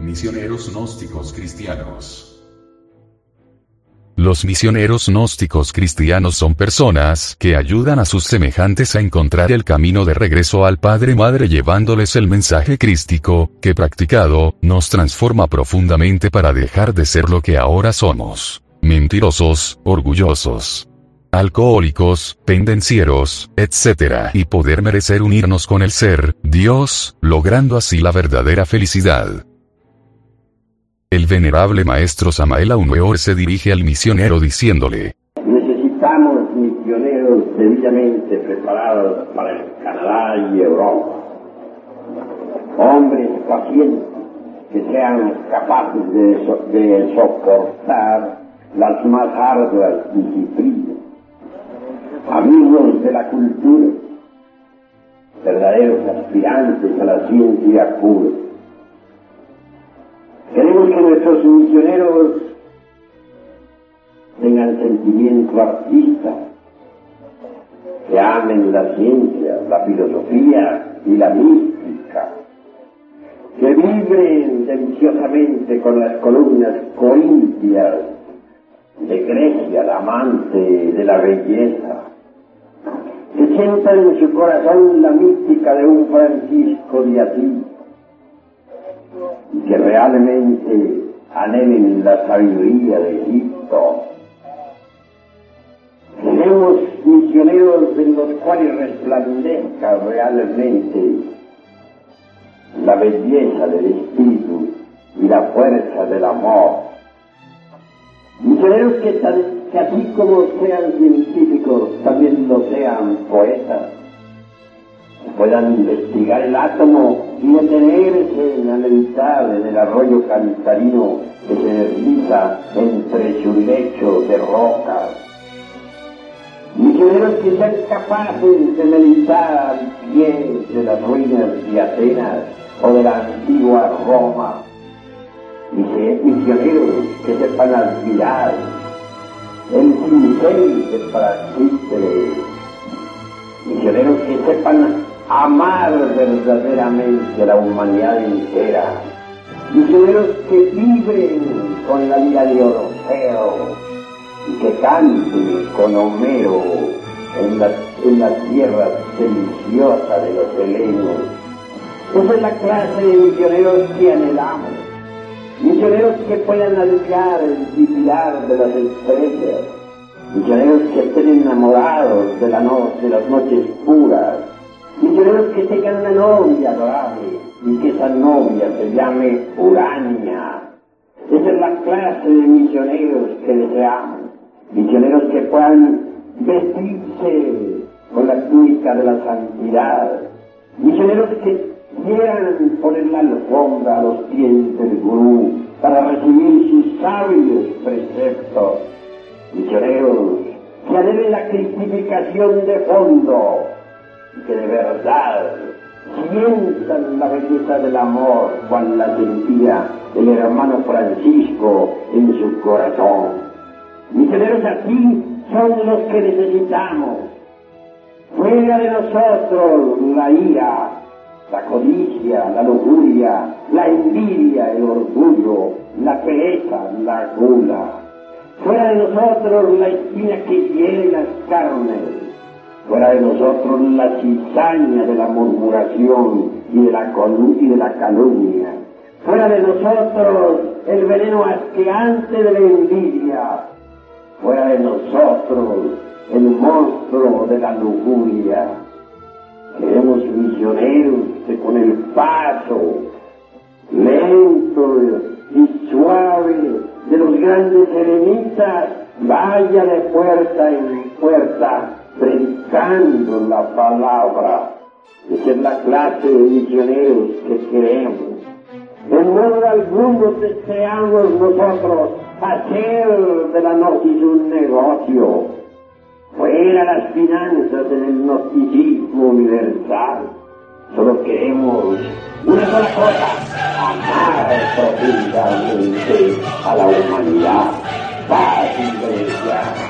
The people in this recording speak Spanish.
Misioneros gnósticos cristianos. Los misioneros gnósticos cristianos son personas que ayudan a sus semejantes a encontrar el camino de regreso al Padre Madre llevándoles el mensaje crístico, que practicado, nos transforma profundamente para dejar de ser lo que ahora somos. Mentirosos, orgullosos, alcohólicos, pendencieros, etc. y poder merecer unirnos con el ser, Dios, logrando así la verdadera felicidad. El venerable maestro Samael Aumeor se dirige al misionero diciéndole, Necesitamos misioneros debidamente preparados para el Canadá y Europa. Hombres pacientes que sean capaces de, so- de soportar las más arduas disciplinas. Amigos de la cultura, verdaderos aspirantes a la ciencia pura. Queremos que nuestros misioneros tengan sentimiento artista, que amen la ciencia, la filosofía y la mística, que vibren deliciosamente con las columnas corintias de Grecia, la amante de la belleza, que sientan en su corazón la mística de un Francisco de Asís, que realmente anhelen la sabiduría de Egipto. Queremos misioneros en los cuales resplandezca realmente la belleza del espíritu y la fuerza del amor. Misioneros que, que así como sean científicos, también lo sean poetas puedan investigar el átomo y detenerse en analizar en el arroyo cantarino que se desliza entre su lecho de rocas. Misioneros que sean capaces de meditar al pie de las ruinas de Atenas o de la antigua Roma. Misi- Misioneros que sepan admirar el cincel de Praxíteles misioneros que sepan amar verdaderamente a la humanidad entera, misioneros que vibren con la vida de Orfeo y que canten con Homero en la, en la tierra deliciosa de los helenos. Esa es la clase de misioneros que anhelamos, misioneros que puedan alcanzar el titilar de las estrellas, misioneros que estén enamorados de, la no- de las noches puras, misioneros que tengan una novia adorable y que esa novia se llame Urania. Esa es la clase de misioneros que deseamos, misioneros que puedan vestirse con la túnica de la santidad, misioneros que quieran poner la alfombra a los pies del gurú para recibir sus sabios preceptos. Misioneros que anhelen la cristificación de fondo que de verdad sientan la belleza del amor cual la sentía el hermano Francisco en su corazón. Misioneros así son los que necesitamos. Fuera de nosotros la ira, la codicia, la lujuria, la envidia, el orgullo, la pereza, la gula fuera de nosotros la espina que hiere las carnes, fuera de nosotros la cizaña de la murmuración y de la, calumnia, fuera de nosotros el veneno asqueante de la envidia, fuera de nosotros el monstruo de la lujuria. Queremos misioneros con el paso lento y suave de los grandes eremitas, vaya de puerta en puerta predicando la palabra. Esa es la clase de misioneros que queremos. En modo alguno deseamos nosotros hacer de la gnosis un negocio. Fuera las finanzas en el gnosticismo universal. Solo queremos una sola cosa, amar profundamente a la humanidad. Paz y